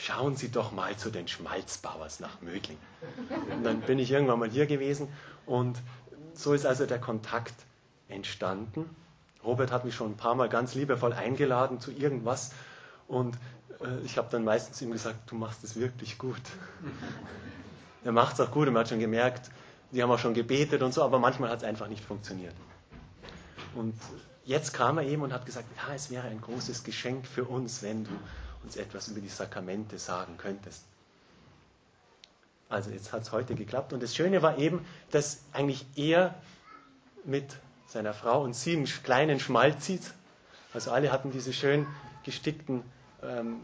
schauen Sie doch mal zu den Schmalzbauers nach Mödling. Und dann bin ich irgendwann mal hier gewesen und so ist also der Kontakt entstanden. Robert hat mich schon ein paar Mal ganz liebevoll eingeladen zu irgendwas und äh, ich habe dann meistens ihm gesagt, du machst es wirklich gut. er macht es auch gut und man hat schon gemerkt, die haben auch schon gebetet und so, aber manchmal hat es einfach nicht funktioniert. Und jetzt kam er eben und hat gesagt, ja, es wäre ein großes Geschenk für uns, wenn du uns etwas über die Sakramente sagen könntest. Also jetzt hat es heute geklappt. Und das Schöne war eben, dass eigentlich er mit seiner Frau und sie einen kleinen Schmalzit, also alle hatten diese schön gestickten ähm,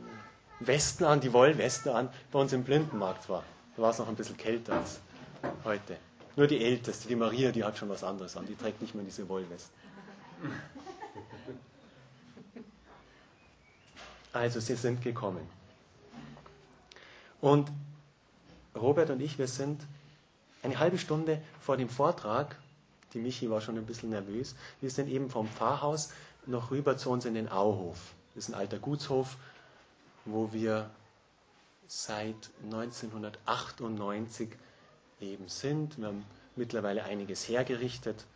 Westen an, die Wollwesten an, bei uns im Blindenmarkt war. Da war es noch ein bisschen kälter als heute. Nur die Älteste, die Maria, die hat schon was anderes an, die trägt nicht mehr diese Wollwesten. Also, sie sind gekommen. Und Robert und ich, wir sind eine halbe Stunde vor dem Vortrag, die Michi war schon ein bisschen nervös, wir sind eben vom Pfarrhaus noch rüber zu uns in den Auhof. Das ist ein alter Gutshof, wo wir seit 1998 eben sind. Wir haben mittlerweile einiges hergerichtet.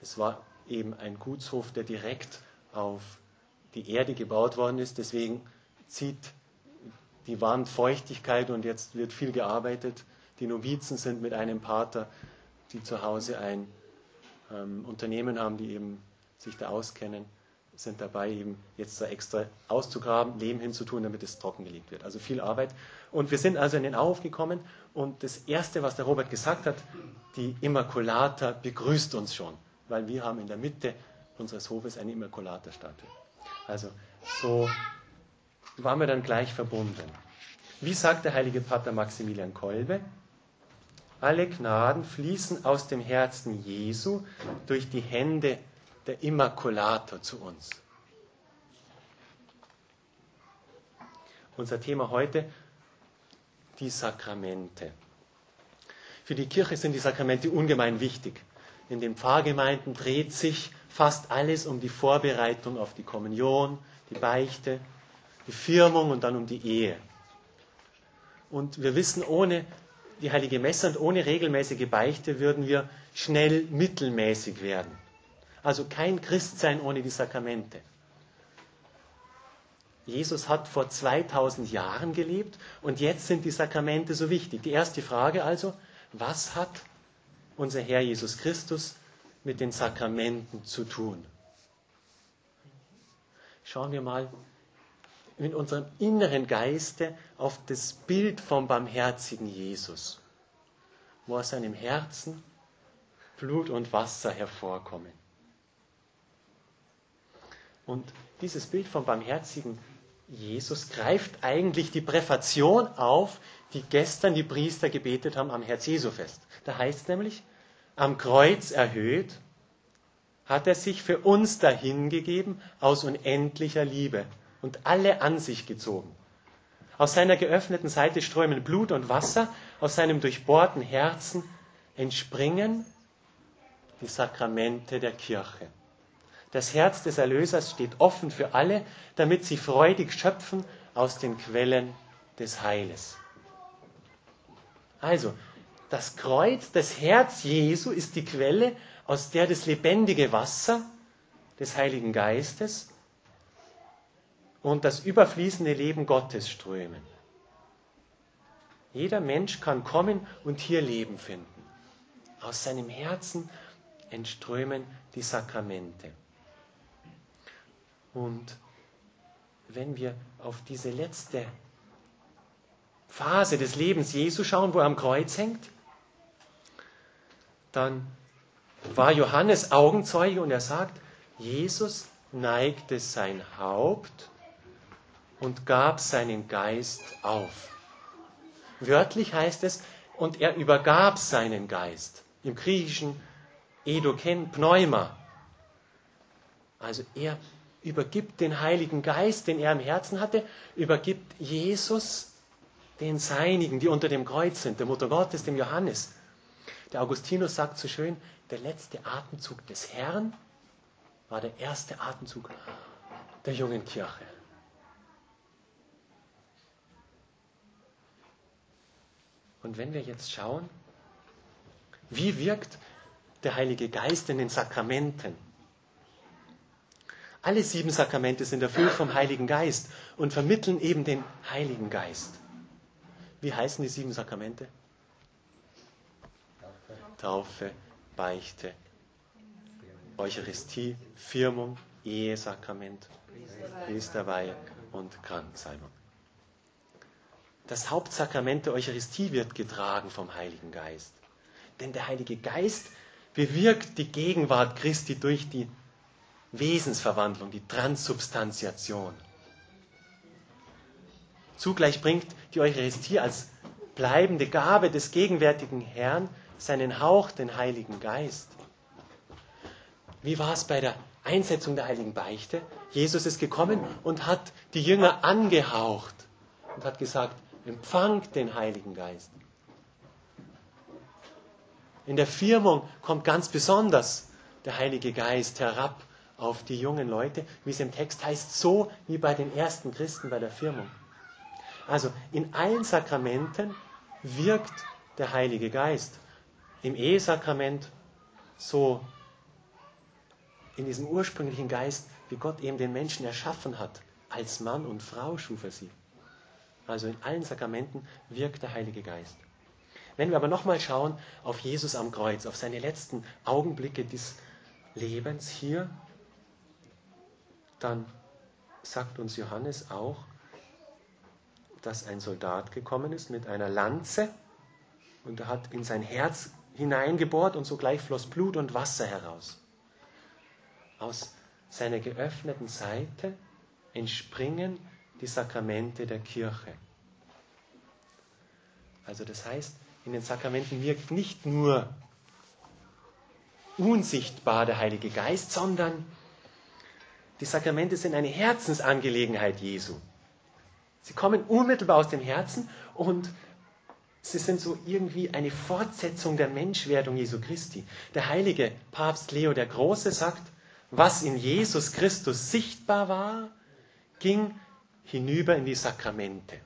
Es war eben ein Gutshof, der direkt auf die Erde gebaut worden ist. Deswegen zieht die Wand Feuchtigkeit und jetzt wird viel gearbeitet. Die Novizen sind mit einem Pater, die zu Hause ein ähm, Unternehmen haben, die eben sich da auskennen, sind dabei, eben jetzt da extra auszugraben, Lehm hinzutun, damit es trockengelegt wird. Also viel Arbeit. Und wir sind also in den Auf gekommen und das Erste, was der Robert gesagt hat, die Immaculata begrüßt uns schon, weil wir haben in der Mitte unseres Hofes eine Immaculata-Statue. Also so waren wir dann gleich verbunden. Wie sagt der heilige Pater Maximilian Kolbe? Alle Gnaden fließen aus dem Herzen Jesu durch die Hände der Immaculata zu uns. Unser Thema heute, die Sakramente. Für die Kirche sind die Sakramente ungemein wichtig. In den Pfarrgemeinden dreht sich fast alles um die Vorbereitung auf die Kommunion, die Beichte, die Firmung und dann um die Ehe. Und wir wissen, ohne die heilige Messe und ohne regelmäßige Beichte würden wir schnell mittelmäßig werden. Also kein Christsein ohne die Sakramente. Jesus hat vor 2000 Jahren gelebt und jetzt sind die Sakramente so wichtig. Die erste Frage also, was hat unser Herr Jesus Christus mit den Sakramenten zu tun? Schauen wir mal mit unserem inneren Geiste auf das Bild vom barmherzigen Jesus, wo aus seinem Herzen Blut und Wasser hervorkommen. Und dieses Bild vom barmherzigen Jesus greift eigentlich die Präfation auf, die gestern die Priester gebetet haben am Herz-Jesu-Fest. Da heißt es nämlich, am Kreuz erhöht, hat er sich für uns dahingegeben aus unendlicher Liebe und alle an sich gezogen. Aus seiner geöffneten Seite strömen Blut und Wasser, aus seinem durchbohrten Herzen entspringen die Sakramente der Kirche. Das Herz des Erlösers steht offen für alle, damit sie freudig schöpfen aus den Quellen des Heiles. Also, das Kreuz, das Herz Jesu ist die Quelle, aus der das lebendige Wasser des Heiligen Geistes und das überfließende Leben Gottes strömen. Jeder Mensch kann kommen und hier Leben finden. Aus seinem Herzen entströmen die Sakramente. Und wenn wir auf diese letzte Phase des Lebens Jesu schauen, wo er am Kreuz hängt, dann war Johannes Augenzeuge und er sagt, Jesus neigte sein Haupt und gab seinen Geist auf. Wörtlich heißt es, und er übergab seinen Geist. Im Griechischen Edoken Pneuma. Also er übergibt den Heiligen Geist, den er im Herzen hatte, übergibt Jesus den Seinigen, die unter dem Kreuz sind, der Mutter Gottes, dem Johannes. Der Augustinus sagt so schön, der letzte Atemzug des Herrn war der erste Atemzug der jungen Kirche. Und wenn wir jetzt schauen, wie wirkt der Heilige Geist in den Sakramenten? Alle sieben Sakramente sind erfüllt vom Heiligen Geist und vermitteln eben den Heiligen Geist. Wie heißen die sieben Sakramente? Taufe, Beichte, Eucharistie, Firmung, Ehesakrament, Priesterweihe und Kranksalbung. Das Hauptsakrament der Eucharistie wird getragen vom Heiligen Geist. Denn der Heilige Geist bewirkt die Gegenwart Christi durch die Wesensverwandlung, die Transubstantiation. Zugleich bringt die Eucharistie als bleibende Gabe des gegenwärtigen Herrn seinen Hauch, den Heiligen Geist. Wie war es bei der Einsetzung der Heiligen Beichte? Jesus ist gekommen und hat die Jünger angehaucht und hat gesagt, empfangt den Heiligen Geist. In der Firmung kommt ganz besonders der Heilige Geist herab auf die jungen Leute, wie es im Text heißt, so wie bei den ersten Christen bei der Firmung. Also in allen Sakramenten wirkt der Heilige Geist. Im Ehesakrament so in diesem ursprünglichen Geist, wie Gott eben den Menschen erschaffen hat. Als Mann und Frau schuf er sie. Also in allen Sakramenten wirkt der Heilige Geist. Wenn wir aber nochmal schauen auf Jesus am Kreuz, auf seine letzten Augenblicke des Lebens hier, dann sagt uns Johannes auch, dass ein Soldat gekommen ist mit einer Lanze und er hat in sein Herz hineingebohrt und sogleich floss Blut und Wasser heraus. Aus seiner geöffneten Seite entspringen die Sakramente der Kirche. Also das heißt, in den Sakramenten wirkt nicht nur unsichtbar der Heilige Geist, sondern die Sakramente sind eine Herzensangelegenheit Jesu. Sie kommen unmittelbar aus dem Herzen und sie sind so irgendwie eine Fortsetzung der Menschwerdung Jesu Christi. Der heilige Papst Leo der Große sagt, was in Jesus Christus sichtbar war, ging hinüber in die Sakramente.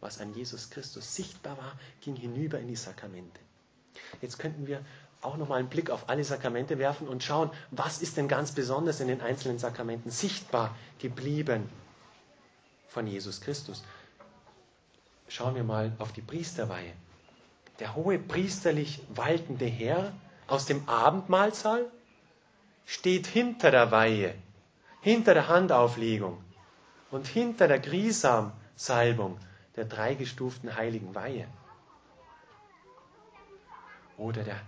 Was an Jesus Christus sichtbar war, ging hinüber in die Sakramente. Jetzt könnten wir auch nochmal einen Blick auf alle Sakramente werfen und schauen, was ist denn ganz besonders in den einzelnen Sakramenten sichtbar geblieben von Jesus Christus. Schauen wir mal auf die Priesterweihe. Der hohe priesterlich waltende Herr aus dem Abendmahlsaal steht hinter der Weihe, hinter der Handauflegung und hinter der Grisamsalbung der dreigestuften heiligen Weihe. Oder der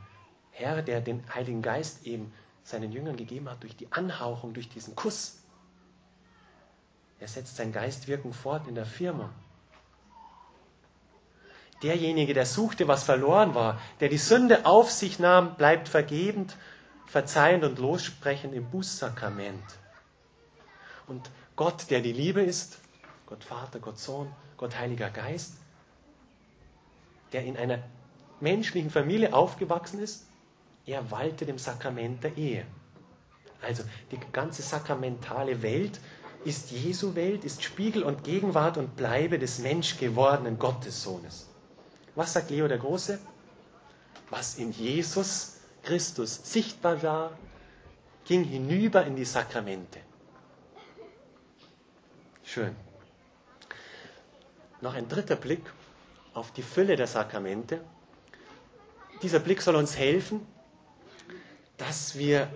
Herr, der den Heiligen Geist eben seinen Jüngern gegeben hat durch die Anhauchung, durch diesen Kuss. Er setzt sein Geistwirken fort in der Firma. Derjenige, der suchte, was verloren war, der die Sünde auf sich nahm, bleibt vergebend, verzeihend und lossprechend im Bußsakrament. Und Gott, der die Liebe ist, Gott Vater, Gott Sohn, Gott Heiliger Geist, der in einer menschlichen Familie aufgewachsen ist, er waltet im Sakrament der Ehe. Also die ganze sakramentale Welt ist Jesu Welt, ist Spiegel und Gegenwart und Bleibe des menschgewordenen Gottessohnes. Was sagt Leo der Große? Was in Jesus Christus sichtbar war, ging hinüber in die Sakramente. Schön. Noch ein dritter Blick auf die Fülle der Sakramente. Dieser Blick soll uns helfen, dass wir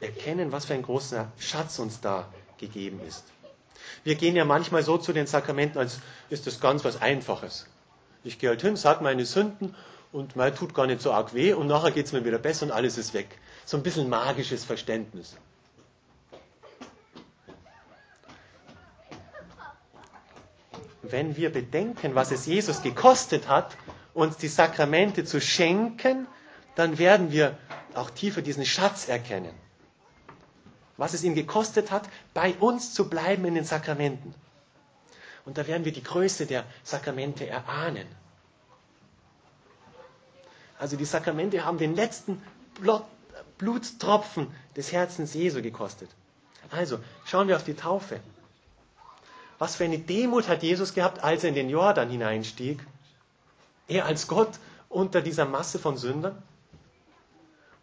erkennen, was für ein großer Schatz uns da gegeben ist. Wir gehen ja manchmal so zu den Sakramenten, als ist das ganz was Einfaches. Ich gehe halt hin, sage meine Sünden und mir tut gar nicht so arg weh und nachher geht es mir wieder besser und alles ist weg. So ein bisschen magisches Verständnis. Wenn wir bedenken, was es Jesus gekostet hat, uns die Sakramente zu schenken, dann werden wir auch tiefer diesen Schatz erkennen. Was es ihm gekostet hat, bei uns zu bleiben in den Sakramenten. Und da werden wir die Größe der Sakramente erahnen. Also die Sakramente haben den letzten Blutstropfen des Herzens Jesu gekostet. Also schauen wir auf die Taufe. Was für eine Demut hat Jesus gehabt, als er in den Jordan hineinstieg? Er als Gott unter dieser Masse von Sündern?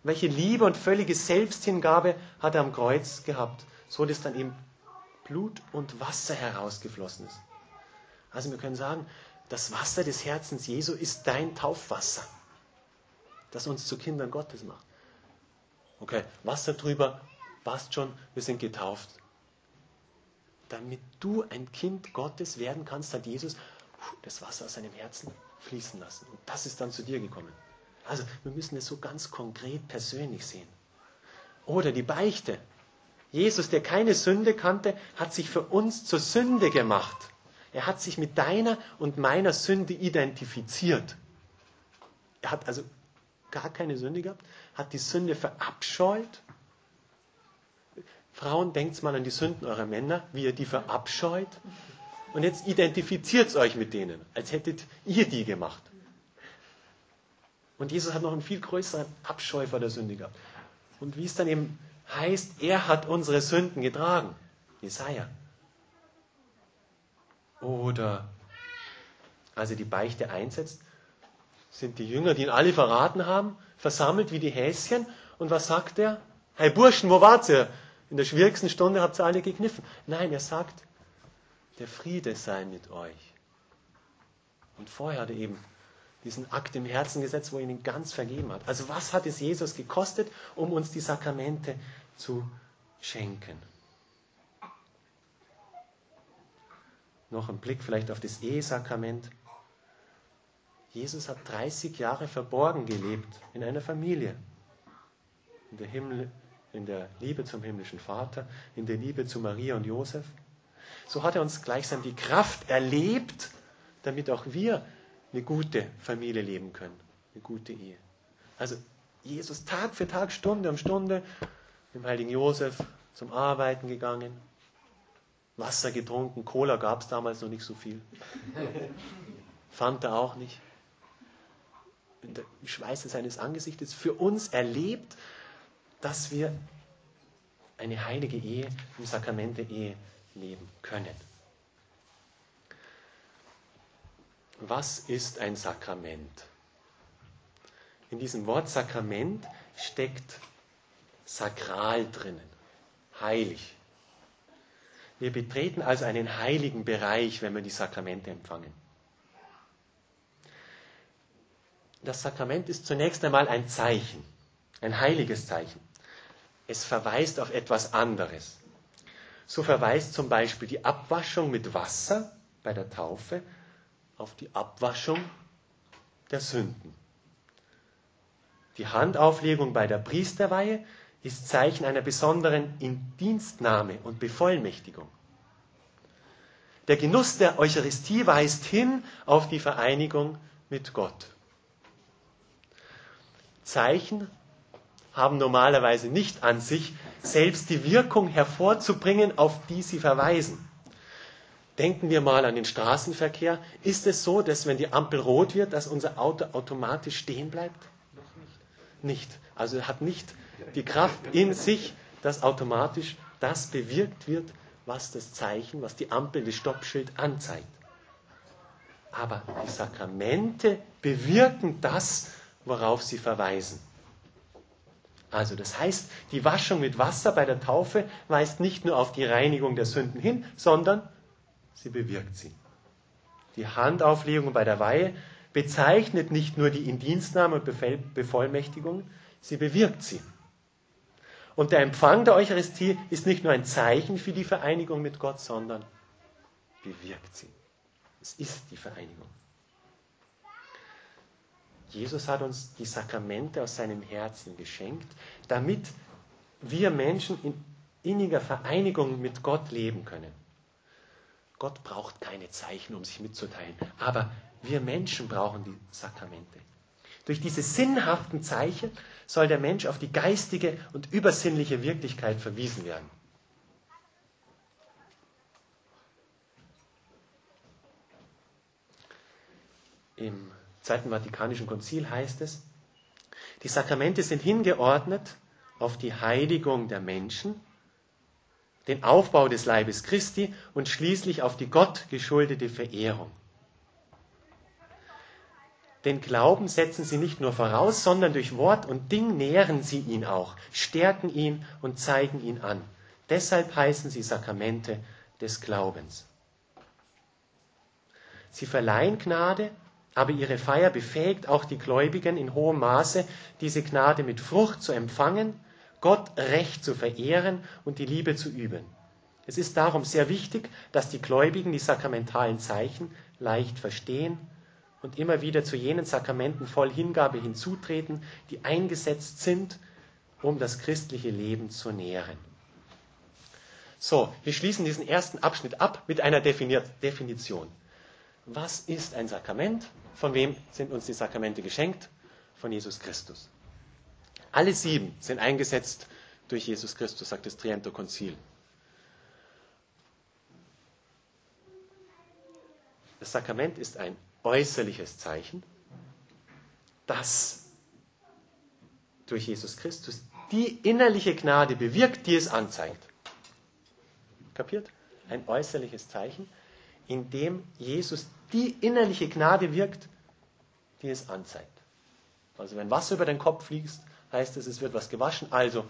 Welche Liebe und völlige Selbsthingabe hat er am Kreuz gehabt, so dass dann eben Blut und Wasser herausgeflossen ist. Also wir können sagen, das Wasser des Herzens Jesu ist dein Taufwasser, das uns zu Kindern Gottes macht. Okay, Wasser drüber, passt schon, wir sind getauft. Damit du ein Kind Gottes werden kannst, hat Jesus das Wasser aus seinem Herzen fließen lassen. Und das ist dann zu dir gekommen. Also wir müssen es so ganz konkret persönlich sehen. Oder die Beichte. Jesus, der keine Sünde kannte, hat sich für uns zur Sünde gemacht. Er hat sich mit deiner und meiner Sünde identifiziert. Er hat also gar keine Sünde gehabt, hat die Sünde verabscheut. Frauen, denkt mal an die Sünden eurer Männer, wie ihr die verabscheut. Und jetzt identifiziert euch mit denen, als hättet ihr die gemacht. Und Jesus hat noch einen viel größeren Abscheu vor der Sünde gehabt. Und wie es dann eben heißt, er hat unsere Sünden getragen. Jesaja. Oder als er die Beichte einsetzt, sind die Jünger, die ihn alle verraten haben, versammelt wie die Häschen. Und was sagt er? Hey Burschen, wo wart ihr? In der schwierigsten Stunde habt ihr alle gekniffen. Nein, er sagt, der Friede sei mit euch. Und vorher hat er eben diesen Akt im Herzen gesetzt, wo er ihnen ganz vergeben hat. Also was hat es Jesus gekostet, um uns die Sakramente zu schenken? Noch ein Blick vielleicht auf das Ehesakrament. Jesus hat 30 Jahre verborgen gelebt in einer Familie. In der, Himmel, in der Liebe zum himmlischen Vater, in der Liebe zu Maria und Josef. So hat er uns gleichsam die Kraft erlebt, damit auch wir eine gute Familie leben können, eine gute Ehe. Also Jesus Tag für Tag, Stunde um Stunde mit dem heiligen Josef zum Arbeiten gegangen, Wasser getrunken, Cola gab es damals noch nicht so viel. Fanta auch nicht. In der Schweiße seines Angesichtes für uns erlebt, dass wir eine heilige Ehe, im Sakrament der Ehe leben können. Was ist ein Sakrament? In diesem Wort Sakrament steckt sakral drinnen, heilig. Wir betreten also einen heiligen Bereich, wenn wir die Sakramente empfangen. Das Sakrament ist zunächst einmal ein Zeichen, ein heiliges Zeichen. Es verweist auf etwas anderes. So verweist zum Beispiel die Abwaschung mit Wasser bei der Taufe auf die Abwaschung der Sünden. Die Handauflegung bei der Priesterweihe ist Zeichen einer besonderen Indienstnahme und Bevollmächtigung. Der Genuss der Eucharistie weist hin auf die Vereinigung mit Gott. Zeichen haben normalerweise nicht an sich, selbst die Wirkung hervorzubringen, auf die sie verweisen. Denken wir mal an den Straßenverkehr. Ist es so, dass wenn die Ampel rot wird, dass unser Auto automatisch stehen bleibt? Noch nicht. Nicht. Also hat nicht die Kraft in sich, dass automatisch das bewirkt wird, was das Zeichen, was die Ampel, das Stoppschild anzeigt. Aber die Sakramente bewirken das, worauf sie verweisen. Also das heißt, die Waschung mit Wasser bei der Taufe weist nicht nur auf die Reinigung der Sünden hin, sondern sie bewirkt sie. Die Handauflegung bei der Weihe bezeichnet nicht nur die Indienstnahme und Bevollmächtigung, sie bewirkt sie. Und der Empfang der Eucharistie ist nicht nur ein Zeichen für die Vereinigung mit Gott, sondern bewirkt sie. Es ist die Vereinigung. Jesus hat uns die Sakramente aus seinem Herzen geschenkt, damit wir Menschen in inniger Vereinigung mit Gott leben können. Gott braucht keine Zeichen, um sich mitzuteilen, aber wir Menschen brauchen die Sakramente. Durch diese sinnhaften Zeichen soll der Mensch auf die geistige und übersinnliche Wirklichkeit verwiesen werden. Im Zweiten Vatikanischen Konzil heißt es, die Sakramente sind hingeordnet auf die Heiligung der Menschen den Aufbau des Leibes Christi und schließlich auf die Gott geschuldete Verehrung. Den Glauben setzen sie nicht nur voraus, sondern durch Wort und Ding nähren sie ihn auch, stärken ihn und zeigen ihn an. Deshalb heißen sie Sakramente des Glaubens. Sie verleihen Gnade, aber ihre Feier befähigt auch die Gläubigen in hohem Maße, diese Gnade mit Frucht zu empfangen, Gott recht zu verehren und die Liebe zu üben. Es ist darum sehr wichtig, dass die Gläubigen die sakramentalen Zeichen leicht verstehen und immer wieder zu jenen Sakramenten voll Hingabe hinzutreten, die eingesetzt sind, um das christliche Leben zu nähren. So, wir schließen diesen ersten Abschnitt ab mit einer Definition. Was ist ein Sakrament? Von wem sind uns die Sakramente geschenkt? Von Jesus Christus. Alle sieben sind eingesetzt durch Jesus Christus, sagt das Triento Konzil. Das Sakrament ist ein äußerliches Zeichen, das durch Jesus Christus die innerliche Gnade bewirkt, die es anzeigt. Kapiert? Ein äußerliches Zeichen, in dem Jesus die innerliche Gnade wirkt, die es anzeigt. Also wenn Wasser über den Kopf fließt, heißt es, es wird was gewaschen, also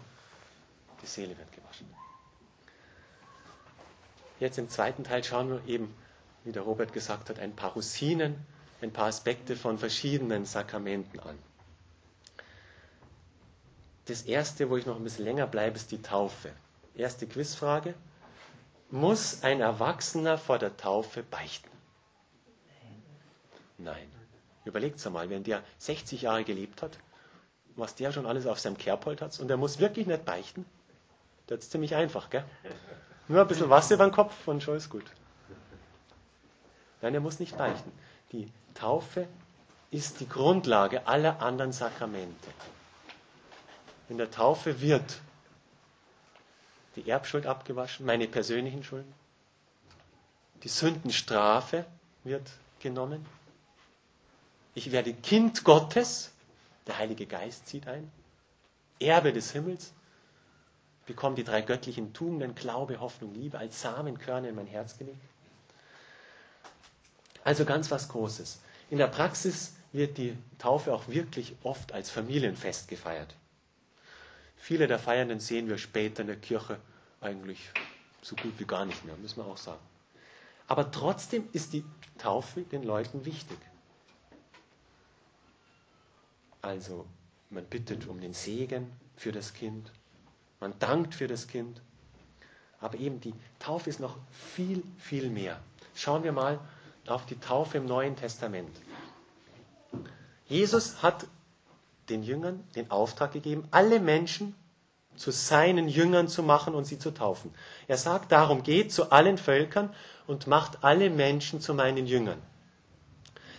die Seele wird gewaschen. Jetzt im zweiten Teil schauen wir eben, wie der Robert gesagt hat, ein paar Rosinen, ein paar Aspekte von verschiedenen Sakramenten an. Das erste, wo ich noch ein bisschen länger bleibe, ist die Taufe. Erste Quizfrage. Muss ein Erwachsener vor der Taufe beichten? Nein. Überlegt einmal, wenn der 60 Jahre gelebt hat, was der schon alles auf seinem Kerbhold hat, und der muss wirklich nicht beichten, das ist ziemlich einfach, gell? Nur ein bisschen Wasser über den Kopf und schon ist gut. Nein, er muss nicht beichten. Die Taufe ist die Grundlage aller anderen Sakramente. In der Taufe wird die Erbschuld abgewaschen, meine persönlichen Schulden. Die Sündenstrafe wird genommen. Ich werde Kind Gottes, der Heilige Geist zieht ein, Erbe des Himmels, bekomme die drei göttlichen Tugenden, Glaube, Hoffnung, Liebe, als Samenkörner in mein Herz gelegt. Also ganz was Großes. In der Praxis wird die Taufe auch wirklich oft als Familienfest gefeiert. Viele der Feiernden sehen wir später in der Kirche eigentlich so gut wie gar nicht mehr, müssen wir auch sagen. Aber trotzdem ist die Taufe den Leuten wichtig. Also man bittet um den Segen für das Kind, man dankt für das Kind, aber eben die Taufe ist noch viel, viel mehr. Schauen wir mal auf die Taufe im Neuen Testament. Jesus hat den Jüngern den Auftrag gegeben, alle Menschen zu seinen Jüngern zu machen und sie zu taufen. Er sagt darum, geht zu allen Völkern und macht alle Menschen zu meinen Jüngern.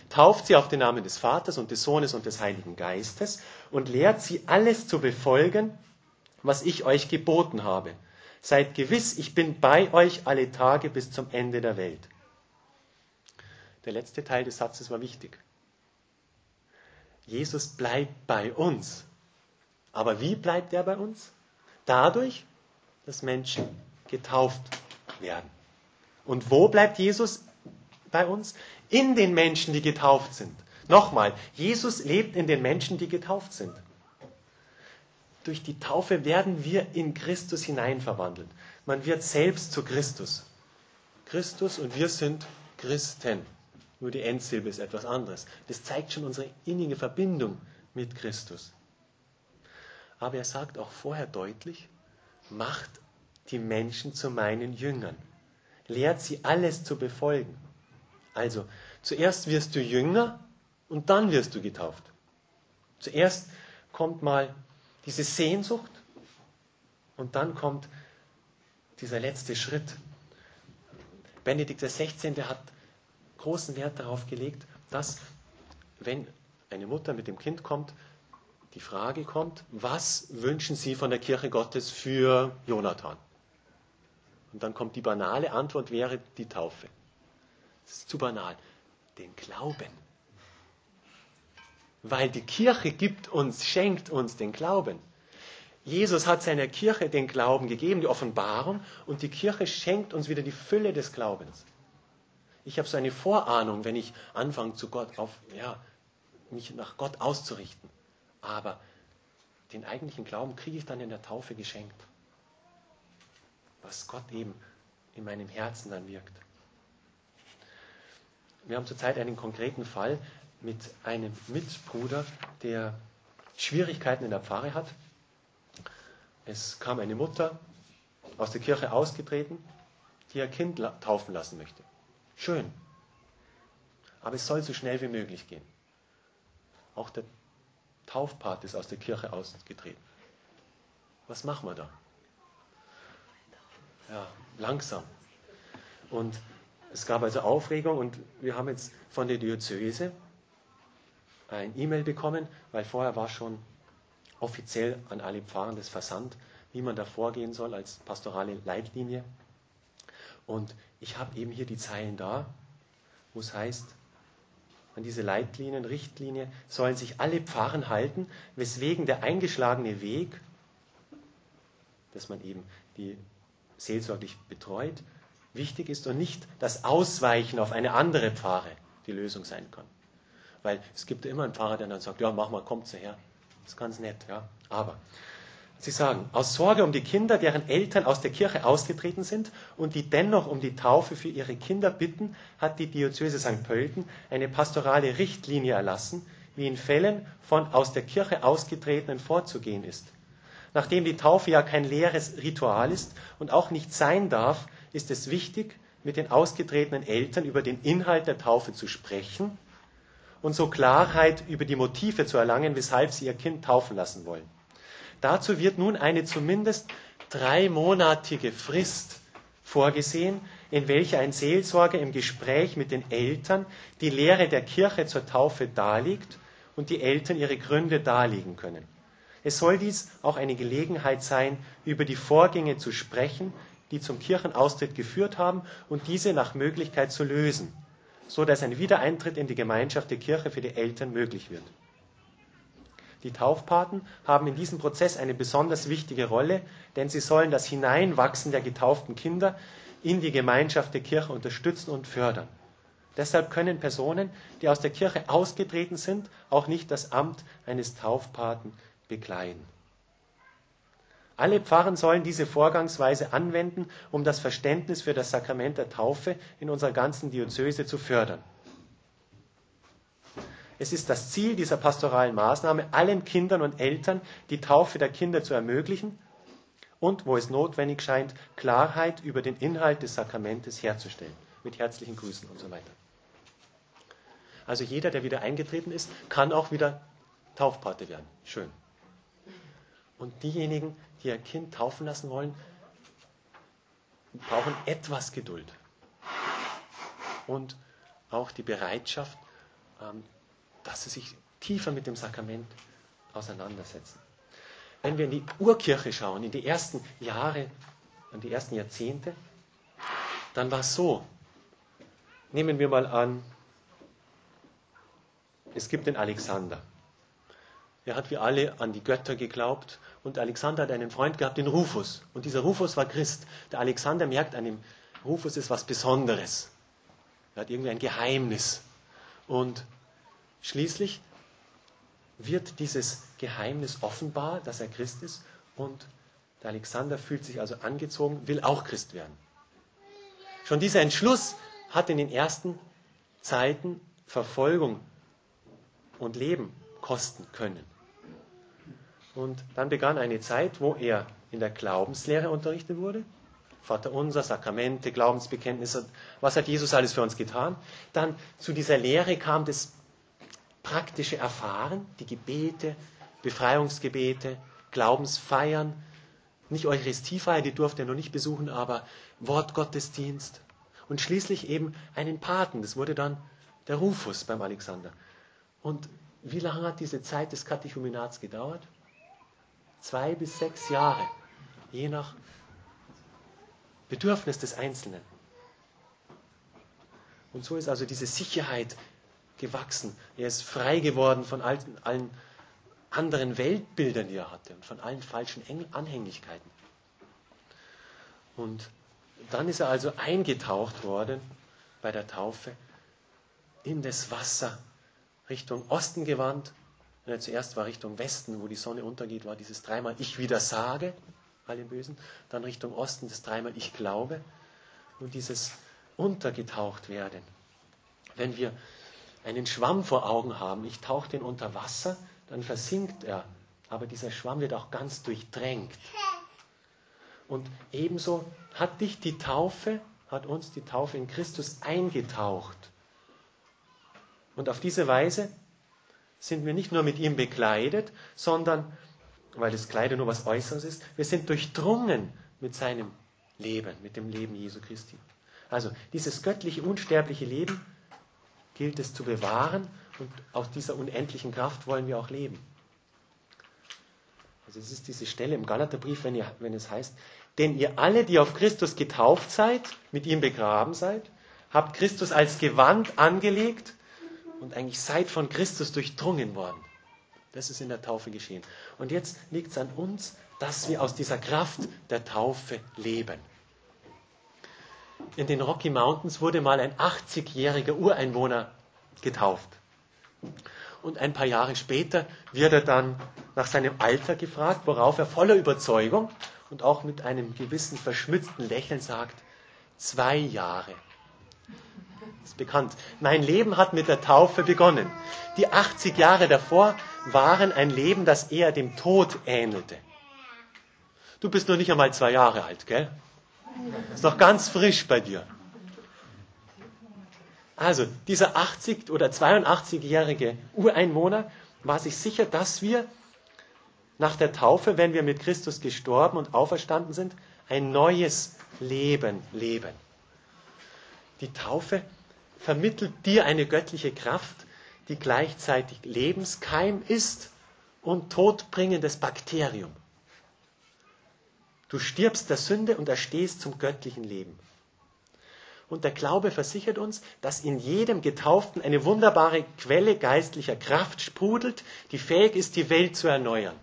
Tauft sie auf den Namen des Vaters und des Sohnes und des Heiligen Geistes und lehrt sie alles zu befolgen, was ich euch geboten habe. Seid gewiss, ich bin bei euch alle Tage bis zum Ende der Welt. Der letzte Teil des Satzes war wichtig. Jesus bleibt bei uns. Aber wie bleibt er bei uns? Dadurch, dass Menschen getauft werden. Und wo bleibt Jesus bei uns? In den Menschen, die getauft sind. Nochmal, Jesus lebt in den Menschen, die getauft sind. Durch die Taufe werden wir in Christus hineinverwandelt. Man wird selbst zu Christus. Christus und wir sind Christen. Nur die Endsilbe ist etwas anderes. Das zeigt schon unsere innige Verbindung mit Christus. Aber er sagt auch vorher deutlich, macht die Menschen zu meinen Jüngern. Lehrt sie alles zu befolgen. Also, zuerst wirst du Jünger und dann wirst du getauft. Zuerst kommt mal diese Sehnsucht und dann kommt dieser letzte Schritt. Benedikt XVI. hat großen Wert darauf gelegt, dass, wenn eine Mutter mit dem Kind kommt, die Frage kommt, was wünschen Sie von der Kirche Gottes für Jonathan? Und dann kommt die banale Antwort, wäre die Taufe. Das ist zu banal. Den Glauben. Weil die Kirche gibt uns, schenkt uns den Glauben. Jesus hat seiner Kirche den Glauben gegeben, die Offenbarung, und die Kirche schenkt uns wieder die Fülle des Glaubens. Ich habe so eine Vorahnung, wenn ich anfange, zu Gott auf, ja, mich nach Gott auszurichten. Aber den eigentlichen Glauben kriege ich dann in der Taufe geschenkt. Was Gott eben in meinem Herzen dann wirkt. Wir haben zurzeit einen konkreten Fall mit einem Mitbruder, der Schwierigkeiten in der Pfarre hat. Es kam eine Mutter aus der Kirche ausgetreten, die ihr Kind taufen lassen möchte. Schön. Aber es soll so schnell wie möglich gehen. Auch der Taufpart ist aus der Kirche ausgetreten. Was machen wir da? Ja, langsam. Und es gab also Aufregung und wir haben jetzt von der Diözese ein E-Mail bekommen, weil vorher war schon offiziell an alle Pfarrer das Versand, wie man da vorgehen soll als pastorale Leitlinie. Und ich habe eben hier die Zeilen da, wo es heißt, an diese Leitlinien, Richtlinie sollen sich alle Pfarren halten, weswegen der eingeschlagene Weg, dass man eben die seelsorglich betreut, wichtig ist und nicht das Ausweichen auf eine andere Pfarre die Lösung sein kann. Weil es gibt ja immer einen Pfarrer, der dann sagt, ja, mach mal, kommt sie her. Das ist ganz nett, ja. Aber Sie sagen, aus Sorge um die Kinder, deren Eltern aus der Kirche ausgetreten sind und die dennoch um die Taufe für ihre Kinder bitten, hat die Diözese St. Pölten eine pastorale Richtlinie erlassen, wie in Fällen von aus der Kirche ausgetretenen vorzugehen ist. Nachdem die Taufe ja kein leeres Ritual ist und auch nicht sein darf, ist es wichtig, mit den ausgetretenen Eltern über den Inhalt der Taufe zu sprechen und so Klarheit über die Motive zu erlangen, weshalb sie ihr Kind taufen lassen wollen. Dazu wird nun eine zumindest dreimonatige Frist vorgesehen, in welcher ein Seelsorger im Gespräch mit den Eltern die Lehre der Kirche zur Taufe darlegt und die Eltern ihre Gründe darlegen können. Es soll dies auch eine Gelegenheit sein, über die Vorgänge zu sprechen, die zum Kirchenaustritt geführt haben und diese nach Möglichkeit zu lösen so dass ein Wiedereintritt in die Gemeinschaft der Kirche für die Eltern möglich wird. Die Taufpaten haben in diesem Prozess eine besonders wichtige Rolle, denn sie sollen das Hineinwachsen der getauften Kinder in die Gemeinschaft der Kirche unterstützen und fördern. Deshalb können Personen, die aus der Kirche ausgetreten sind, auch nicht das Amt eines Taufpaten bekleiden. Alle Pfarren sollen diese Vorgangsweise anwenden, um das Verständnis für das Sakrament der Taufe in unserer ganzen Diözese zu fördern. Es ist das Ziel dieser pastoralen Maßnahme, allen Kindern und Eltern die Taufe der Kinder zu ermöglichen und, wo es notwendig scheint, Klarheit über den Inhalt des Sakramentes herzustellen. Mit herzlichen Grüßen und so weiter. Also jeder, der wieder eingetreten ist, kann auch wieder Taufpate werden. Schön. Und diejenigen, die ihr Kind taufen lassen wollen, brauchen etwas Geduld. Und auch die Bereitschaft, ähm, dass sie sich tiefer mit dem Sakrament auseinandersetzen. Wenn wir in die Urkirche schauen, in die ersten Jahre, in die ersten Jahrzehnte, dann war es so. Nehmen wir mal an, es gibt den Alexander. Er hat wie alle an die Götter geglaubt und Alexander hat einen Freund gehabt, den Rufus. Und dieser Rufus war Christ. Der Alexander merkt an dem Rufus ist was Besonderes. Er hat irgendwie ein Geheimnis. Und schließlich wird dieses Geheimnis offenbar, dass er Christ ist. Und der Alexander fühlt sich also angezogen, will auch Christ werden. Schon dieser Entschluss hat in den ersten Zeiten Verfolgung und Leben kosten können. Und dann begann eine Zeit, wo er in der Glaubenslehre unterrichtet wurde. Vater unser, Sakramente, Glaubensbekenntnisse, was hat Jesus alles für uns getan? Dann zu dieser Lehre kam das praktische Erfahren, die Gebete, Befreiungsgebete, Glaubensfeiern, nicht Eucharistiefeier, die durfte er noch nicht besuchen, aber Wortgottesdienst und schließlich eben einen Paten, das wurde dann der Rufus beim Alexander. Und wie lange hat diese Zeit des Katechumenats gedauert? zwei bis sechs Jahre, je nach Bedürfnis des Einzelnen. Und so ist also diese Sicherheit gewachsen. Er ist frei geworden von allen, allen anderen Weltbildern, die er hatte und von allen falschen Anhänglichkeiten. Und dann ist er also eingetaucht worden bei der Taufe in das Wasser Richtung Osten gewandt. Ja, zuerst war Richtung Westen, wo die Sonne untergeht, war dieses dreimal Ich wieder sage, allem Bösen. Dann Richtung Osten das dreimal Ich glaube. Und dieses untergetaucht werden. Wenn wir einen Schwamm vor Augen haben, ich tauche den unter Wasser, dann versinkt er. Aber dieser Schwamm wird auch ganz durchdrängt. Und ebenso hat dich die Taufe, hat uns die Taufe in Christus eingetaucht. Und auf diese Weise sind wir nicht nur mit ihm bekleidet, sondern, weil das Kleide nur was Äußeres ist, wir sind durchdrungen mit seinem Leben, mit dem Leben Jesu Christi. Also dieses göttliche, unsterbliche Leben gilt es zu bewahren und aus dieser unendlichen Kraft wollen wir auch leben. Also es ist diese Stelle im Galaterbrief, wenn, ihr, wenn es heißt, denn ihr alle, die auf Christus getauft seid, mit ihm begraben seid, habt Christus als Gewand angelegt und eigentlich seid von Christus durchdrungen worden. Das ist in der Taufe geschehen. Und jetzt liegt es an uns, dass wir aus dieser Kraft der Taufe leben. In den Rocky Mountains wurde mal ein 80-jähriger Ureinwohner getauft. Und ein paar Jahre später wird er dann nach seinem Alter gefragt, worauf er voller Überzeugung und auch mit einem gewissen verschmitzten Lächeln sagt, zwei Jahre. Das ist bekannt. Mein Leben hat mit der Taufe begonnen. Die 80 Jahre davor waren ein Leben, das eher dem Tod ähnelte. Du bist noch nicht einmal zwei Jahre alt, gell? Ist noch ganz frisch bei dir. Also, dieser 80 oder 82-jährige Ureinwohner war sich sicher, dass wir nach der Taufe, wenn wir mit Christus gestorben und auferstanden sind, ein neues Leben leben. Die Taufe vermittelt dir eine göttliche Kraft, die gleichzeitig Lebenskeim ist und todbringendes Bakterium. Du stirbst der Sünde und erstehst zum göttlichen Leben. Und der Glaube versichert uns, dass in jedem Getauften eine wunderbare Quelle geistlicher Kraft sprudelt, die fähig ist, die Welt zu erneuern.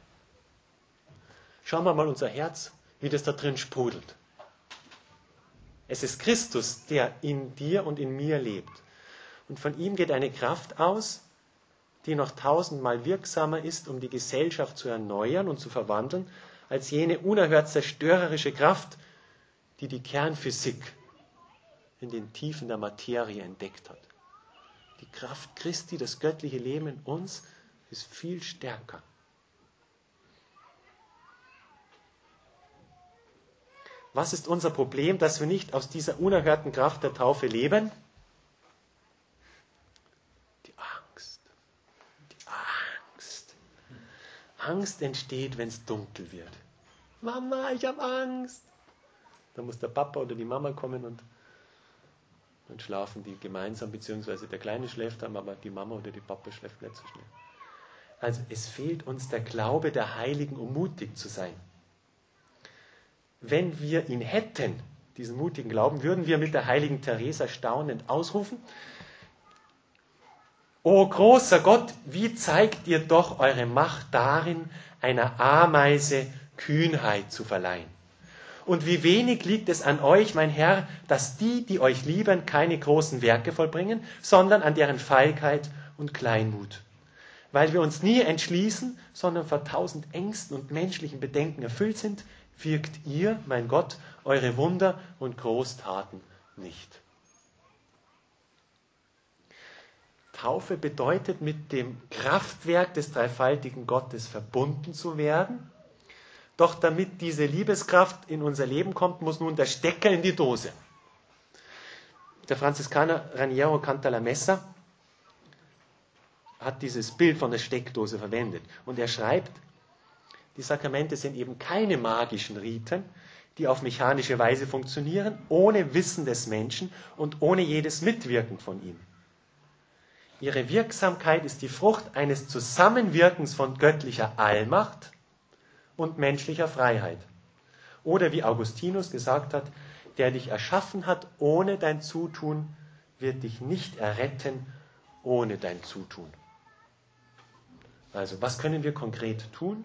Schauen wir mal unser Herz, wie das da drin sprudelt. Es ist Christus, der in dir und in mir lebt. Und von ihm geht eine Kraft aus, die noch tausendmal wirksamer ist, um die Gesellschaft zu erneuern und zu verwandeln, als jene unerhört zerstörerische Kraft, die die Kernphysik in den Tiefen der Materie entdeckt hat. Die Kraft Christi, das göttliche Leben in uns, ist viel stärker. Was ist unser Problem, dass wir nicht aus dieser unerhörten Kraft der Taufe leben? Die Angst. Die Angst. Angst entsteht, wenn es dunkel wird. Mama, ich habe Angst. Dann muss der Papa oder die Mama kommen und dann schlafen die gemeinsam, beziehungsweise der Kleine schläft dann, aber die Mama oder die Papa schläft nicht so schnell. Also es fehlt uns der Glaube der Heiligen, um mutig zu sein. Wenn wir ihn hätten, diesen mutigen Glauben, würden wir mit der heiligen Theresa staunend ausrufen, O großer Gott, wie zeigt ihr doch eure Macht darin, einer Ameise Kühnheit zu verleihen? Und wie wenig liegt es an euch, mein Herr, dass die, die euch lieben, keine großen Werke vollbringen, sondern an deren Feigheit und Kleinmut. Weil wir uns nie entschließen, sondern vor tausend Ängsten und menschlichen Bedenken erfüllt sind, wirkt ihr, mein Gott, eure Wunder und Großtaten nicht. Taufe bedeutet, mit dem Kraftwerk des dreifaltigen Gottes verbunden zu werden doch damit diese Liebeskraft in unser Leben kommt, muss nun der Stecker in die Dose. Der Franziskaner Raniero Cantalamessa hat dieses Bild von der Steckdose verwendet. Und er schreibt, die Sakramente sind eben keine magischen Riten, die auf mechanische Weise funktionieren, ohne Wissen des Menschen und ohne jedes Mitwirken von ihm. Ihre Wirksamkeit ist die Frucht eines Zusammenwirkens von göttlicher Allmacht und menschlicher Freiheit. Oder wie Augustinus gesagt hat, der dich erschaffen hat ohne dein Zutun, wird dich nicht erretten ohne dein Zutun. Also, was können wir konkret tun?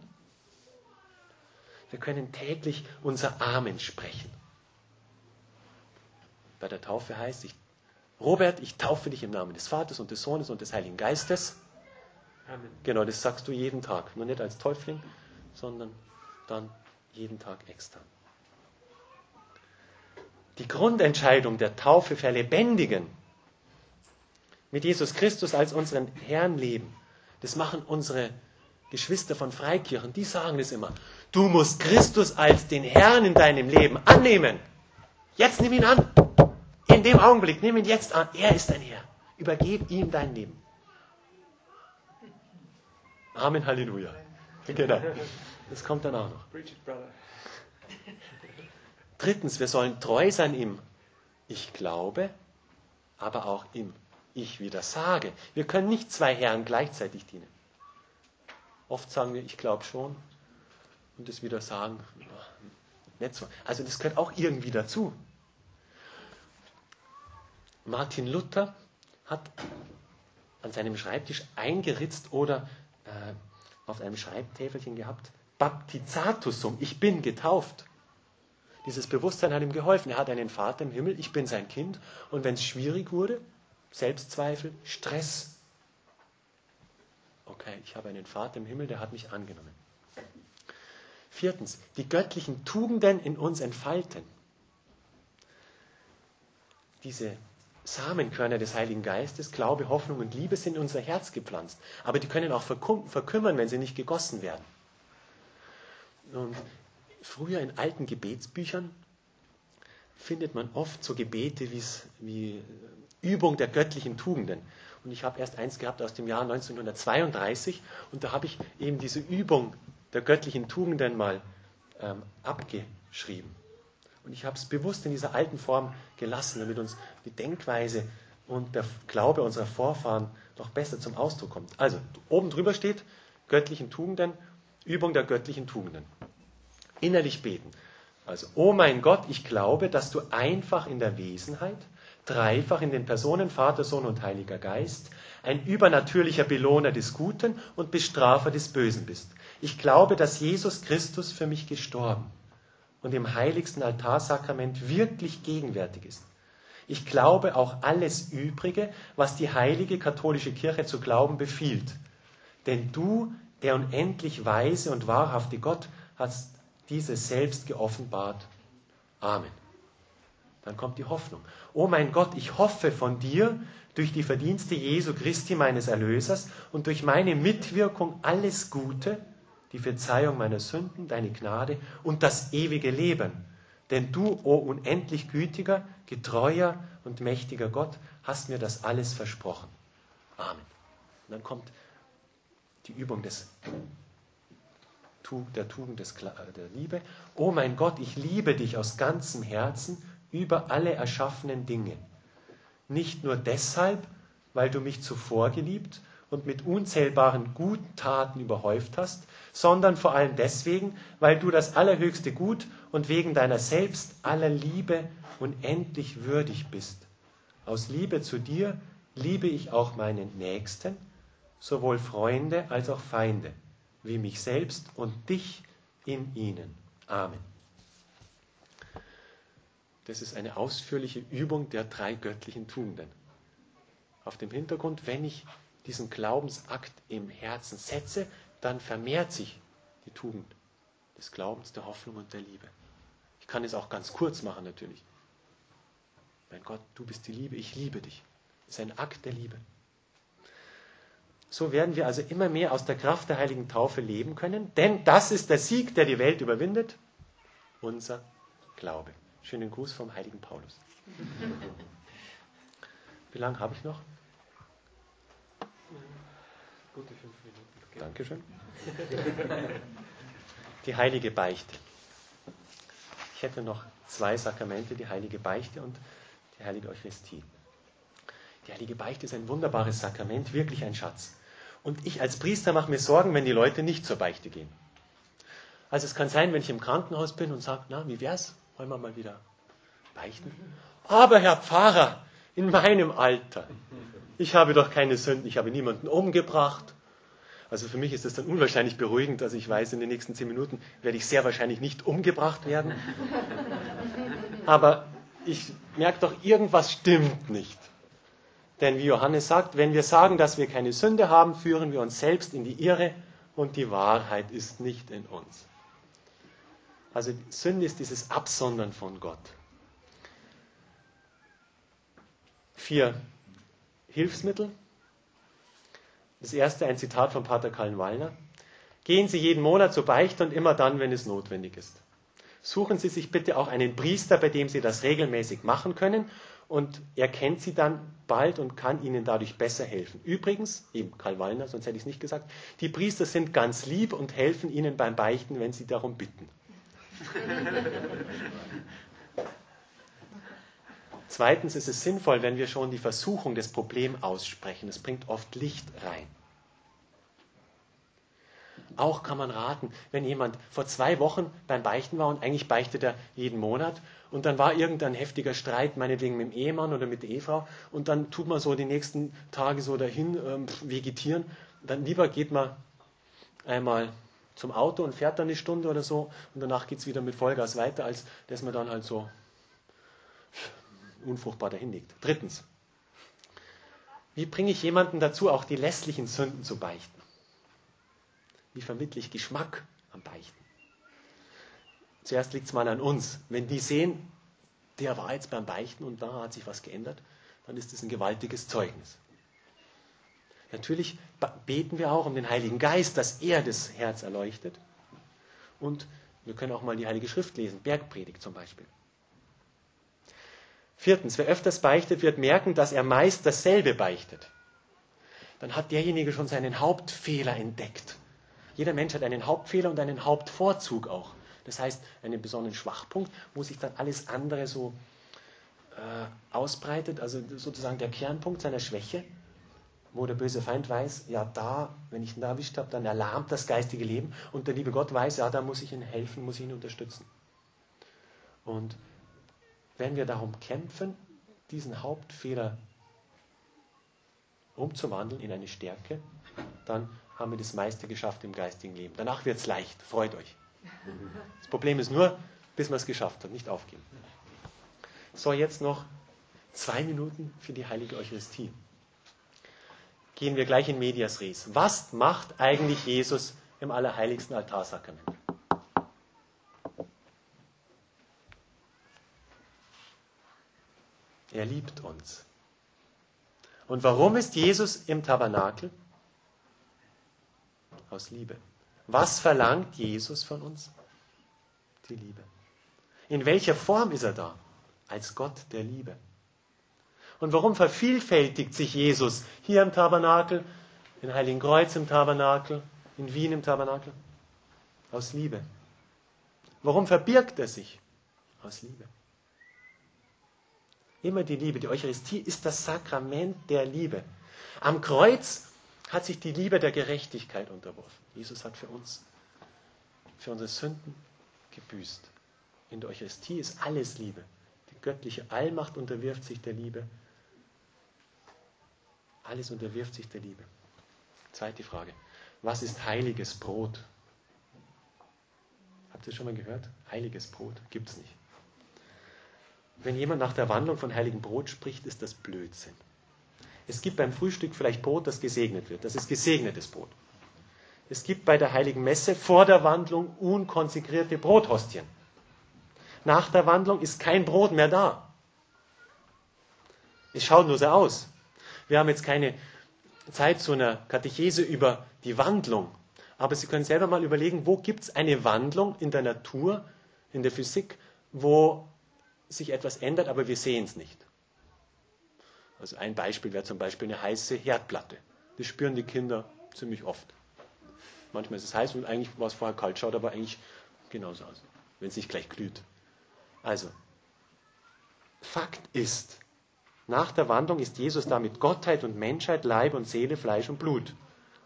Wir können täglich unser Amen sprechen. Bei der Taufe heißt, ich, Robert, ich taufe dich im Namen des Vaters und des Sohnes und des Heiligen Geistes. Amen. Genau, das sagst du jeden Tag. Nur nicht als Täufling, sondern dann jeden Tag extra. Die Grundentscheidung der Taufe verlebendigen, mit Jesus Christus als unseren Herrn leben, das machen unsere Geschwister von Freikirchen, die sagen das immer. Du musst Christus als den Herrn in deinem Leben annehmen. Jetzt nimm ihn an. In dem Augenblick, nimm ihn jetzt an. Er ist dein Herr. Übergib ihm dein Leben. Amen, Halleluja. Genau. Das kommt dann auch noch. Drittens, wir sollen treu sein im Ich glaube, aber auch im Ich wieder sage. Wir können nicht zwei Herren gleichzeitig dienen. Oft sagen wir, ich glaube schon, und das wieder sagen, nicht so. Also das gehört auch irgendwie dazu. Martin Luther hat an seinem Schreibtisch eingeritzt oder äh, auf einem Schreibtäfelchen gehabt, Baptizatusum, ich bin getauft. Dieses Bewusstsein hat ihm geholfen. Er hat einen Vater im Himmel, ich bin sein Kind. Und wenn es schwierig wurde, Selbstzweifel, Stress. Okay, ich habe einen Vater im Himmel, der hat mich angenommen. Viertens, die göttlichen Tugenden in uns entfalten. Diese Samenkörner des Heiligen Geistes, Glaube, Hoffnung und Liebe sind in unser Herz gepflanzt. Aber die können auch verkümmern, wenn sie nicht gegossen werden. Und früher in alten Gebetsbüchern findet man oft so Gebete wie Übung der göttlichen Tugenden. Und ich habe erst eins gehabt aus dem Jahr 1932 und da habe ich eben diese Übung der göttlichen Tugenden mal ähm, abgeschrieben. Und ich habe es bewusst in dieser alten Form gelassen, damit uns die Denkweise und der Glaube unserer Vorfahren noch besser zum Ausdruck kommt. Also, oben drüber steht göttlichen Tugenden, Übung der göttlichen Tugenden. Innerlich beten. Also, oh mein Gott, ich glaube, dass du einfach in der Wesenheit, dreifach in den Personen Vater, Sohn und Heiliger Geist, ein übernatürlicher Belohner des Guten und Bestrafer des Bösen bist. Ich glaube, dass Jesus Christus für mich gestorben und im heiligsten Altarsakrament wirklich gegenwärtig ist. Ich glaube auch alles Übrige, was die heilige katholische Kirche zu glauben befiehlt. Denn du, der unendlich weise und wahrhafte Gott, hast dieses selbst geoffenbart. Amen. Dann kommt die Hoffnung. Oh mein Gott, ich hoffe von dir durch die Verdienste Jesu Christi meines Erlösers und durch meine Mitwirkung alles Gute, die Verzeihung meiner Sünden, deine Gnade und das ewige Leben. Denn du, o unendlich gütiger, getreuer und mächtiger Gott, hast mir das alles versprochen. Amen. Und dann kommt die Übung des, der Tugend des, der Liebe. O oh mein Gott, ich liebe dich aus ganzem Herzen über alle erschaffenen Dinge. Nicht nur deshalb, weil du mich zuvor geliebt und mit unzählbaren guten Taten überhäuft hast, sondern vor allem deswegen, weil du das allerhöchste Gut und wegen deiner selbst aller Liebe unendlich würdig bist. Aus Liebe zu dir liebe ich auch meinen Nächsten, sowohl Freunde als auch Feinde, wie mich selbst und dich in ihnen. Amen. Das ist eine ausführliche Übung der drei göttlichen Tugenden. Auf dem Hintergrund, wenn ich diesen Glaubensakt im Herzen setze, dann vermehrt sich die Tugend des Glaubens, der Hoffnung und der Liebe. Ich kann es auch ganz kurz machen natürlich. Mein Gott, du bist die Liebe, ich liebe dich. Das ist ein Akt der Liebe. So werden wir also immer mehr aus der Kraft der heiligen Taufe leben können, denn das ist der Sieg, der die Welt überwindet, unser Glaube. Schönen Gruß vom heiligen Paulus. Wie lange habe ich noch? Gute fünf Minuten. Dankeschön. Die heilige Beichte. Ich hätte noch zwei Sakramente, die heilige Beichte und die heilige Eucharistie. Die heilige Beichte ist ein wunderbares Sakrament, wirklich ein Schatz. Und ich als Priester mache mir Sorgen, wenn die Leute nicht zur Beichte gehen. Also es kann sein, wenn ich im Krankenhaus bin und sage, na, wie wär's? Wollen wir mal wieder beichten? Aber Herr Pfarrer, in meinem Alter, ich habe doch keine Sünden, ich habe niemanden umgebracht, Also für mich ist das dann unwahrscheinlich beruhigend. Also ich weiß, in den nächsten zehn Minuten werde ich sehr wahrscheinlich nicht umgebracht werden. Aber ich merke doch, irgendwas stimmt nicht. Denn wie Johannes sagt, wenn wir sagen, dass wir keine Sünde haben, führen wir uns selbst in die Irre und die Wahrheit ist nicht in uns. Also Sünde ist dieses Absondern von Gott. Vier Hilfsmittel. Das erste ein Zitat von Pater Kallen-Wallner. Gehen Sie jeden Monat zur Beichte und immer dann, wenn es notwendig ist. Suchen Sie sich bitte auch einen Priester, bei dem Sie das regelmäßig machen können und er kennt Sie dann bald und kann Ihnen dadurch besser helfen. Übrigens, eben Karl Wallner, sonst hätte ich es nicht gesagt, die Priester sind ganz lieb und helfen Ihnen beim Beichten, wenn Sie darum bitten. Zweitens ist es sinnvoll, wenn wir schon die Versuchung des Problems aussprechen. Es bringt oft Licht rein. Auch kann man raten, wenn jemand vor zwei Wochen beim Beichten war und eigentlich beichtet er jeden Monat und dann war irgendein heftiger Streit, meinetwegen mit dem Ehemann oder mit der Ehefrau und dann tut man so die nächsten Tage so dahin ähm, vegetieren, dann lieber geht man einmal zum Auto und fährt dann eine Stunde oder so und danach geht es wieder mit Vollgas weiter, als dass man dann halt so unfruchtbar dahin liegt. Drittens, wie bringe ich jemanden dazu, auch die lässlichen Sünden zu beichten? Wie vermittle ich Geschmack am Beichten? Zuerst liegt es mal an uns. Wenn die sehen, der war jetzt beim Beichten und da hat sich was geändert, dann ist es ein gewaltiges Zeugnis. Natürlich beten wir auch um den Heiligen Geist, dass er das Herz erleuchtet. Und wir können auch mal die Heilige Schrift lesen, Bergpredigt zum Beispiel. Viertens, wer öfters beichtet, wird merken, dass er meist dasselbe beichtet. Dann hat derjenige schon seinen Hauptfehler entdeckt. Jeder Mensch hat einen Hauptfehler und einen Hauptvorzug auch. Das heißt, einen besonderen Schwachpunkt, wo sich dann alles andere so äh, ausbreitet, also sozusagen der Kernpunkt seiner Schwäche, wo der böse Feind weiß, ja, da, wenn ich ihn da erwischt habe, dann erlahmt das geistige Leben und der liebe Gott weiß, ja, da muss ich ihm helfen, muss ich ihn unterstützen. Und wenn wir darum kämpfen, diesen Hauptfehler umzuwandeln in eine Stärke, dann haben wir das meiste geschafft im geistigen Leben. Danach wird es leicht, freut euch. Das Problem ist nur, bis man es geschafft hat, nicht aufgeben. So, jetzt noch zwei Minuten für die heilige Eucharistie. Gehen wir gleich in Medias Res. Was macht eigentlich Jesus im allerheiligsten Altarsakrament? Er liebt uns. Und warum ist Jesus im Tabernakel? Aus Liebe. Was verlangt Jesus von uns? Die Liebe. In welcher Form ist er da? Als Gott der Liebe. Und warum vervielfältigt sich Jesus hier im Tabernakel, in Heiligen Kreuz im Tabernakel, in Wien im Tabernakel? Aus Liebe. Warum verbirgt er sich? Aus Liebe. Immer die Liebe. Die Eucharistie ist das Sakrament der Liebe. Am Kreuz hat sich die Liebe der Gerechtigkeit unterworfen. Jesus hat für uns, für unsere Sünden gebüßt. In der Eucharistie ist alles Liebe. Die göttliche Allmacht unterwirft sich der Liebe. Alles unterwirft sich der Liebe. Zweite Frage. Was ist heiliges Brot? Habt ihr schon mal gehört? Heiliges Brot gibt es nicht. Wenn jemand nach der Wandlung von heiligem Brot spricht, ist das Blödsinn. Es gibt beim Frühstück vielleicht Brot, das gesegnet wird. Das ist gesegnetes Brot. Es gibt bei der heiligen Messe vor der Wandlung unkonsekrierte Brothostien. Nach der Wandlung ist kein Brot mehr da. Es schaut nur so aus. Wir haben jetzt keine Zeit zu einer Katechese über die Wandlung. Aber Sie können selber mal überlegen, wo gibt es eine Wandlung in der Natur, in der Physik, wo sich etwas ändert, aber wir sehen es nicht. Also ein Beispiel wäre zum Beispiel eine heiße Herdplatte. Das spüren die Kinder ziemlich oft. Manchmal ist es heiß und eigentlich war es vorher kalt, schaut aber eigentlich genauso aus, wenn es nicht gleich glüht. Also, Fakt ist, nach der Wandlung ist Jesus damit Gottheit und Menschheit, Leib und Seele, Fleisch und Blut.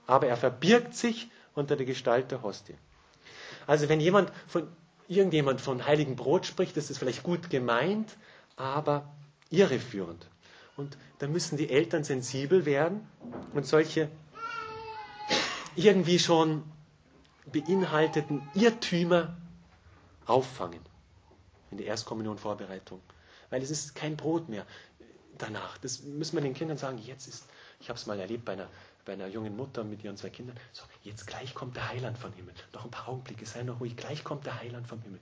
Aber er verbirgt sich unter der Gestalt der Hostie. Also wenn jemand von irgendjemand von heiligen Brot spricht, ist es vielleicht gut gemeint, aber irreführend. Und da müssen die Eltern sensibel werden und solche irgendwie schon beinhalteten Irrtümer auffangen in der Erstkommunion-Vorbereitung. Weil es ist kein Brot mehr danach. Das müssen wir den Kindern sagen, jetzt ist, ich habe es mal erlebt bei einer, bei einer jungen Mutter mit ihren zwei Kindern, so, jetzt gleich kommt der Heiland vom Himmel. Noch ein paar Augenblicke, sei noch ruhig, gleich kommt der Heiland vom Himmel.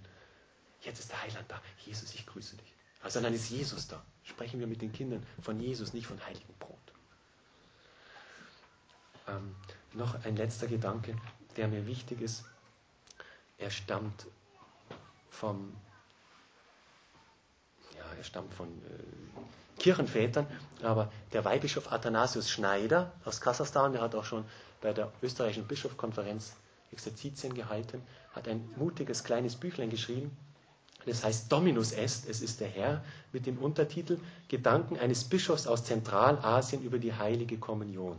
Jetzt ist der Heiland da. Jesus, ich grüße dich. Also dann ist Jesus da. Sprechen wir mit den Kindern von Jesus, nicht von heiligen Brot. Ähm, noch ein letzter Gedanke, der mir wichtig ist. Er stammt vom, ja, er stammt von äh, Kirchenvätern, aber der Weihbischof Athanasius Schneider aus Kasachstan, der hat auch schon bei der österreichischen Bischofskonferenz Exerzitien gehalten, hat ein mutiges kleines Büchlein geschrieben, das heißt Dominus est, es ist der Herr, mit dem Untertitel Gedanken eines Bischofs aus Zentralasien über die heilige Kommunion.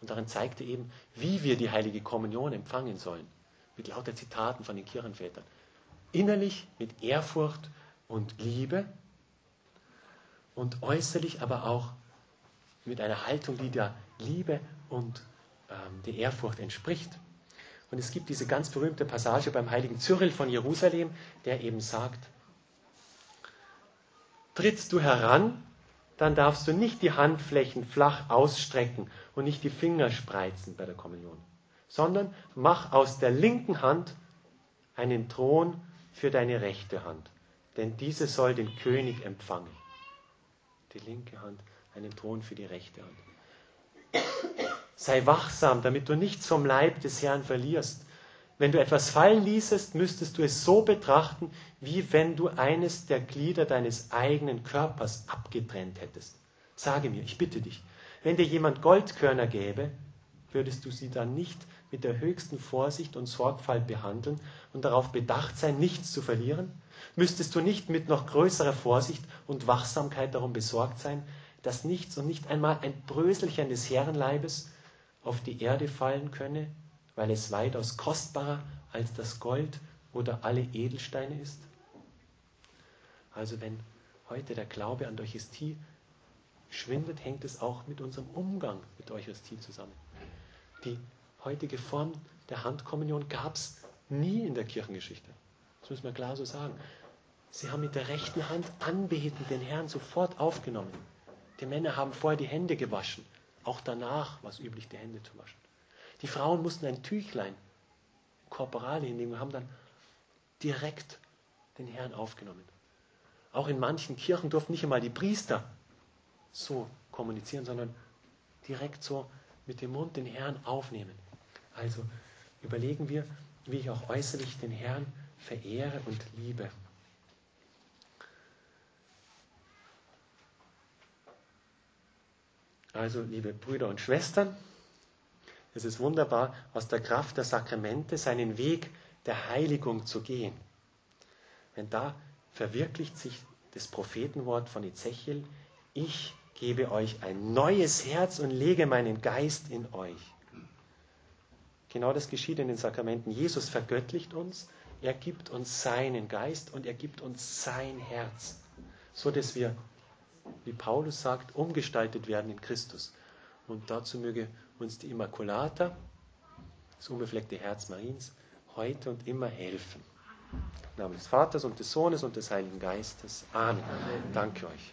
Und darin zeigte eben, wie wir die heilige Kommunion empfangen sollen. Mit lauter Zitaten von den Kirchenvätern. Innerlich mit Ehrfurcht und Liebe und äußerlich aber auch mit einer Haltung, die der Liebe und ähm, der Ehrfurcht entspricht. Und es gibt diese ganz berühmte Passage beim heiligen Cyril von Jerusalem, der eben sagt, trittst du heran, dann darfst du nicht die Handflächen flach ausstrecken und nicht die Finger spreizen bei der Kommunion, sondern mach aus der linken Hand einen Thron für deine rechte Hand, denn diese soll den König empfangen. Die linke Hand, einen Thron für die rechte Hand. Sei wachsam, damit du nichts vom Leib des Herrn verlierst. Wenn du etwas fallen ließest, müsstest du es so betrachten, wie wenn du eines der Glieder deines eigenen Körpers abgetrennt hättest. Sage mir, ich bitte dich, wenn dir jemand Goldkörner gäbe, würdest du sie dann nicht mit der höchsten Vorsicht und Sorgfalt behandeln und darauf bedacht sein, nichts zu verlieren? Müsstest du nicht mit noch größerer Vorsicht und Wachsamkeit darum besorgt sein, dass nichts und nicht einmal ein Bröselchen des Herrenleibes auf die Erde fallen könne, weil es weitaus kostbarer als das Gold oder alle Edelsteine ist? Also wenn heute der Glaube an die Eucharistie schwindet, hängt es auch mit unserem Umgang mit der Eucharistie zusammen. Die heutige Form der Handkommunion gab es nie in der Kirchengeschichte. Das müssen wir klar so sagen. Sie haben mit der rechten Hand anbetend den Herrn sofort aufgenommen. Die Männer haben vorher die Hände gewaschen. Auch danach war es üblich, die Hände zu waschen. Die Frauen mussten ein Tüchlein, Korporale hinnehmen und haben dann direkt den Herrn aufgenommen. Auch in manchen Kirchen durften nicht einmal die Priester so kommunizieren, sondern direkt so mit dem Mund den Herrn aufnehmen. Also überlegen wir, wie ich auch äußerlich den Herrn verehre und liebe. Also, liebe Brüder und Schwestern, es ist wunderbar, aus der Kraft der Sakramente seinen Weg der Heiligung zu gehen. Denn da verwirklicht sich das Prophetenwort von Ezechiel, ich gebe euch ein neues Herz und lege meinen Geist in euch. Genau das geschieht in den Sakramenten. Jesus vergöttlicht uns, er gibt uns seinen Geist und er gibt uns sein Herz, so dass wir wie Paulus sagt, umgestaltet werden in Christus. Und dazu möge uns die Immaculata, das unbefleckte Herz Mariens, heute und immer helfen. Im Namen des Vaters und des Sohnes und des Heiligen Geistes. Amen. Danke euch.